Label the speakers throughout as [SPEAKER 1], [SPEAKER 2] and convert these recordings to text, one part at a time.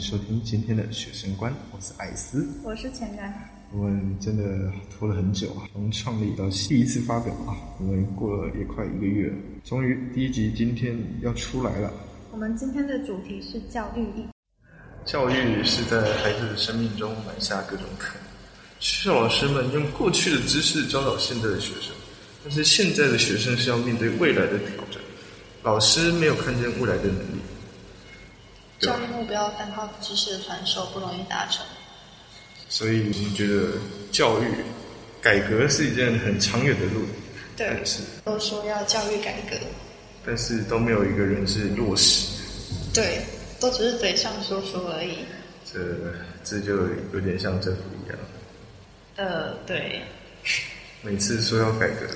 [SPEAKER 1] 收听今天的学生观，我是艾斯。
[SPEAKER 2] 我是钱然。
[SPEAKER 1] 我们真的拖了很久啊，从创立到第一次发表啊，我们过了也快一个月了，终于第一集今天要出来了。
[SPEAKER 2] 我们今天的主题是教育力。
[SPEAKER 1] 教育是在孩子的生命中埋下各种可能。学校老师们用过去的知识教导现在的学生，但是现在的学生是要面对未来的挑战。老师没有看见未来的能力。
[SPEAKER 2] 教育目标单靠知识的传授不容易达成。
[SPEAKER 1] 所以我们觉得教育改革是一件很长远的路。
[SPEAKER 2] 对，是都说要教育改革，
[SPEAKER 1] 但是都没有一个人是落实。
[SPEAKER 2] 对，都只是嘴上说说而已。
[SPEAKER 1] 这这就有点像政府一样。
[SPEAKER 2] 呃，对。
[SPEAKER 1] 每次说要改革。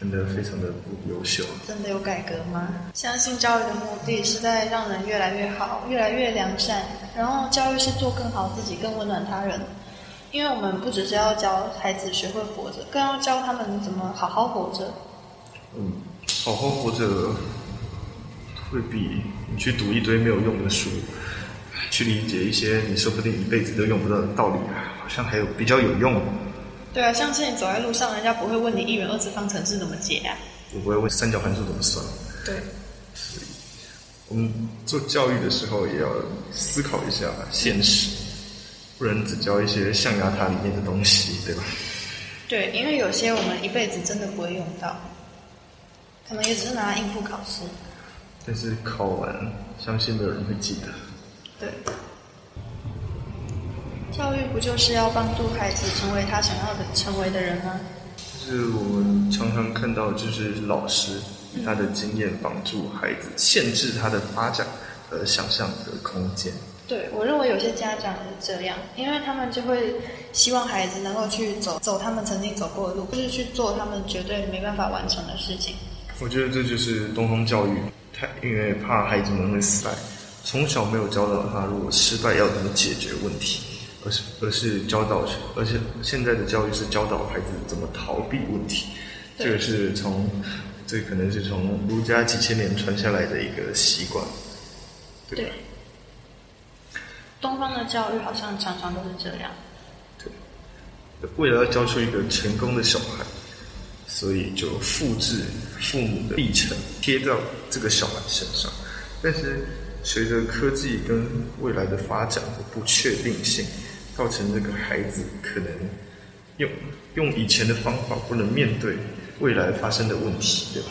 [SPEAKER 1] 真的非常的不优秀。
[SPEAKER 2] 真的有改革吗？相信教育的目的是在让人越来越好，越来越良善。然后教育是做更好自己，更温暖他人。因为我们不只是要教孩子学会活着，更要教他们怎么好好活着。
[SPEAKER 1] 嗯，好好活着会比你去读一堆没有用的书，去理解一些你说不定一辈子都用不到的道理，好像还有比较有用。
[SPEAKER 2] 对啊，像是你走在路上，人家不会问你一元二次方程式怎么解啊？
[SPEAKER 1] 我不会问三角函数怎么算。
[SPEAKER 2] 对。
[SPEAKER 1] 所以，我们做教育的时候也要思考一下现实，不能只教一些象牙塔里面的东西，对吧？
[SPEAKER 2] 对，因为有些我们一辈子真的不会用到，可能也只是拿来应付考试。
[SPEAKER 1] 但是考完，相信没有人会记得。
[SPEAKER 2] 对。教育不就是要帮助孩子成为他想要的成为的人吗？
[SPEAKER 1] 就是我们常常看到，就是老师以他的经验帮助孩子，限制他的发展和想象的空间。
[SPEAKER 2] 对，我认为有些家长是这样，因为他们就会希望孩子能够去走走他们曾经走过的路，就是去做他们绝对没办法完成的事情。
[SPEAKER 1] 我觉得这就是东方教育，太因为怕孩子们会失败，从小没有教导他，如果失败要怎么解决问题。而是而是教导，而且现在的教育是教导孩子怎么逃避问题。这个是从，这可能是从儒家几千年传下来的一个习惯。
[SPEAKER 2] 对。东方的教育好像常常都是这样。
[SPEAKER 1] 对。为了要教出一个成功的小孩，所以就复制父母的历程贴到这个小孩身上。但是随着科技跟未来的发展和不确定性。造成这个孩子可能用用以前的方法不能面对未来发生的问题，对吧？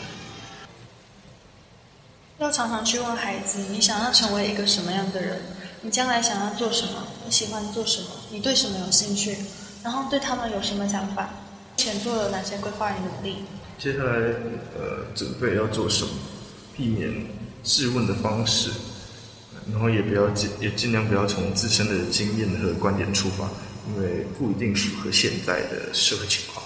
[SPEAKER 2] 要常常去问孩子：你想要成为一个什么样的人？你将来想要做什么？你喜欢做什么？你对什么有兴趣？然后对他们有什么想法？前做了哪些规划与努力？
[SPEAKER 1] 接下来呃，准备要做什么？避免质问的方式。然后也不要尽也尽量不要从自身的经验和观点出发，因为不一定符合现在的社会情况。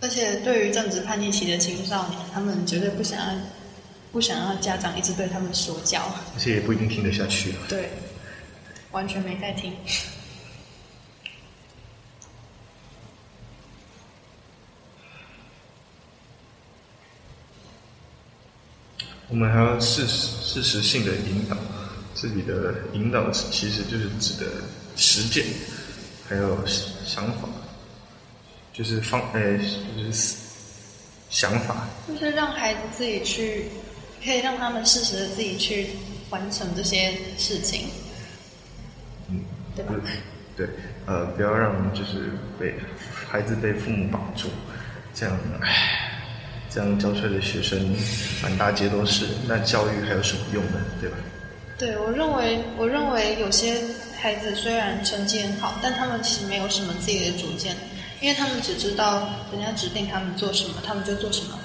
[SPEAKER 2] 而且对于正值叛逆期的青少年，他们绝对不想要不想要家长一直对他们说教，
[SPEAKER 1] 而且也不一定听得下去。
[SPEAKER 2] 对，完全没在听。
[SPEAKER 1] 我们还要适适时性的引导，自己的引导其实就是指的实践，还有想法，就是方诶，就是想法。
[SPEAKER 2] 就是让孩子自己去，可以让他们适时的自己去完成这些事情，
[SPEAKER 1] 嗯，
[SPEAKER 2] 对吧？
[SPEAKER 1] 对，呃，不要让就是被孩子被父母绑住，这样，唉。这样教出来的学生满大街都是，那教育还有什么用呢？对吧？
[SPEAKER 2] 对，我认为，我认为有些孩子虽然成绩很好，但他们其实没有什么自己的主见，因为他们只知道人家指定他们做什么，他们就做什么。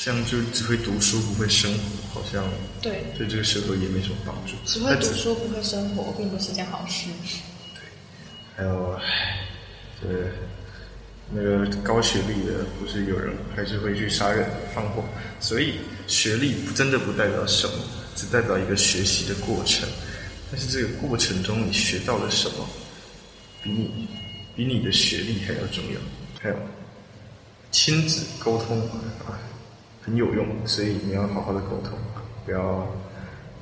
[SPEAKER 1] 这样就只会读书不会生活，好像
[SPEAKER 2] 对
[SPEAKER 1] 对这个社会也没什么帮助。
[SPEAKER 2] 只会读书不会生活，并不是件好事。
[SPEAKER 1] 对，还有，对。那个高学历的，不是有人还是会去杀人放火，所以学历真的不代表什么，只代表一个学习的过程。但是这个过程中你学到了什么，比你比你的学历还要重要。还有亲子沟通啊，很有用，所以你要好好的沟通，不要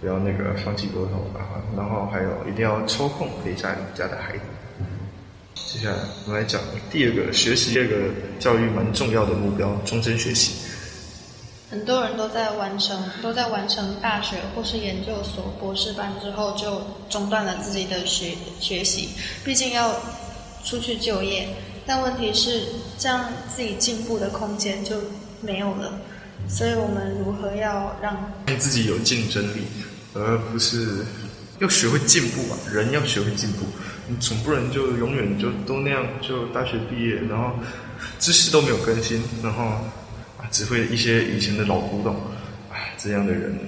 [SPEAKER 1] 不要那个放弃沟通啊，然后还有一定要抽空陪一下你家的孩子。接下来我们来讲第二个学习，第二个教育蛮重要的目标——终身学习。
[SPEAKER 2] 很多人都在完成都在完成大学或是研究所、博士班之后，就中断了自己的学学习。毕竟要出去就业，但问题是，这样自己进步的空间就没有了。所以我们如何要让
[SPEAKER 1] 让自己有竞争力，而不是要学会进步啊？人要学会进步，你总不能就永远就都那样，就大学毕业，然后知识都没有更新，然后啊只会一些以前的老古董，哎，这样的人，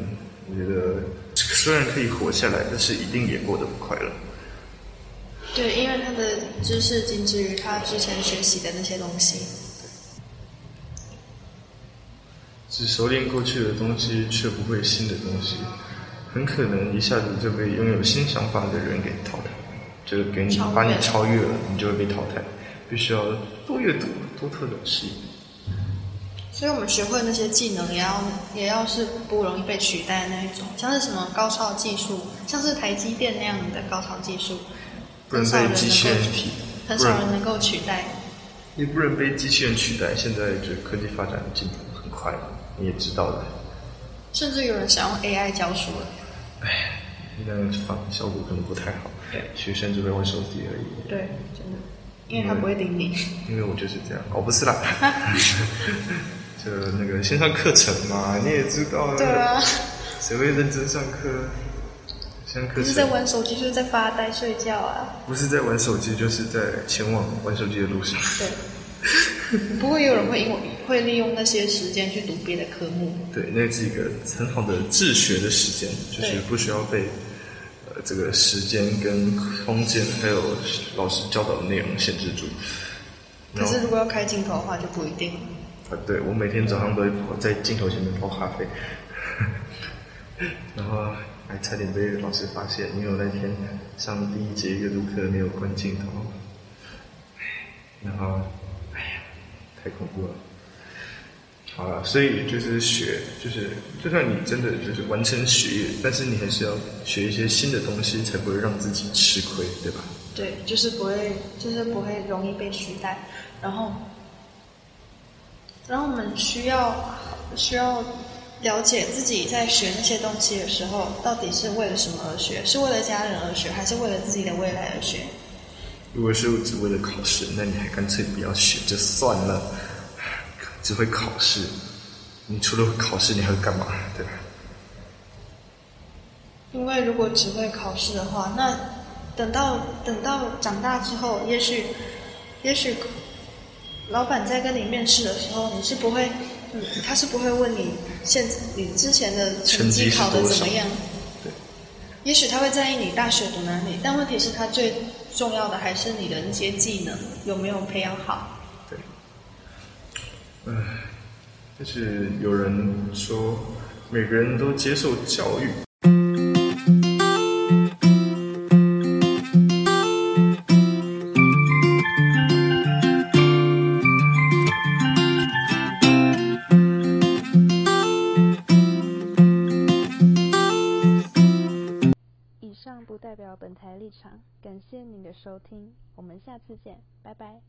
[SPEAKER 1] 我觉得虽然可以活下来，但是一定也过得不快乐。
[SPEAKER 2] 对，因为他的知识仅止于他之前学习的那些东西。
[SPEAKER 1] 只熟练过去的东西，却不会新的东西，很可能一下子就被拥有新想法的人给淘汰，就给你把你超越了，你就会被淘汰。必须要多阅读，多拓展视野。
[SPEAKER 2] 所以我们学会那些技能，也要也要是不容易被取代的那一种，像是什么高超技术，像是台积电那样的高超技术，
[SPEAKER 1] 不能被机器人替，
[SPEAKER 2] 很少人能够取代。
[SPEAKER 1] 也不能被机器人取代。现在这科技发展的进步很快。你也知道的，
[SPEAKER 2] 甚至有人想用 AI 教书了。
[SPEAKER 1] 哎，那反效果可能不太好。
[SPEAKER 2] 对，
[SPEAKER 1] 学生只会玩手机而已。
[SPEAKER 2] 对，真的，因为他不会顶你。
[SPEAKER 1] 因为我就是这样，哦，不是啦，就那个线上课程嘛，你也知道。
[SPEAKER 2] 对啊。
[SPEAKER 1] 谁会认真上课？上课
[SPEAKER 2] 不是在玩手机，就是在发呆睡觉啊。
[SPEAKER 1] 不是在玩手机，就是在前往玩手机的路上。
[SPEAKER 2] 对。不会有人会因为会利用那些时间去读别的科目。
[SPEAKER 1] 对，那是一个很好的自学的时间，就是不需要被呃这个时间跟空间还有老师教导的内容限制住。
[SPEAKER 2] 可是如果要开镜头的话，就不一定。
[SPEAKER 1] 啊，对，我每天早上都会在镜头前面泡咖啡，然后还差点被老师发现，因为我那天上第一节阅读课没有关镜头，然后。太恐怖了，好了，所以就是学，就是就算你真的就是完成学业，但是你还是要学一些新的东西，才不会让自己吃亏，对吧？
[SPEAKER 2] 对，就是不会，就是不会容易被取代。然后，然后我们需要需要了解自己在学那些东西的时候，到底是为了什么而学？是为了家人而学，还是为了自己的未来而学？
[SPEAKER 1] 如果是只为了考试，那你还干脆不要学就算了。只会考试，你除了考试，你还会干嘛？对吧？
[SPEAKER 2] 因为如果只会考试的话，那等到等到长大之后，也许也许老板在跟你面试的时候，你是不会，他是不会问你现你之前的成绩考的怎么样。也许他会在意你大学读哪里，但问题是，他最重要的还是你的那些技能有没有培养好。
[SPEAKER 1] 对，唉，就是有人说，每个人都接受教育。
[SPEAKER 2] 下次见，拜拜。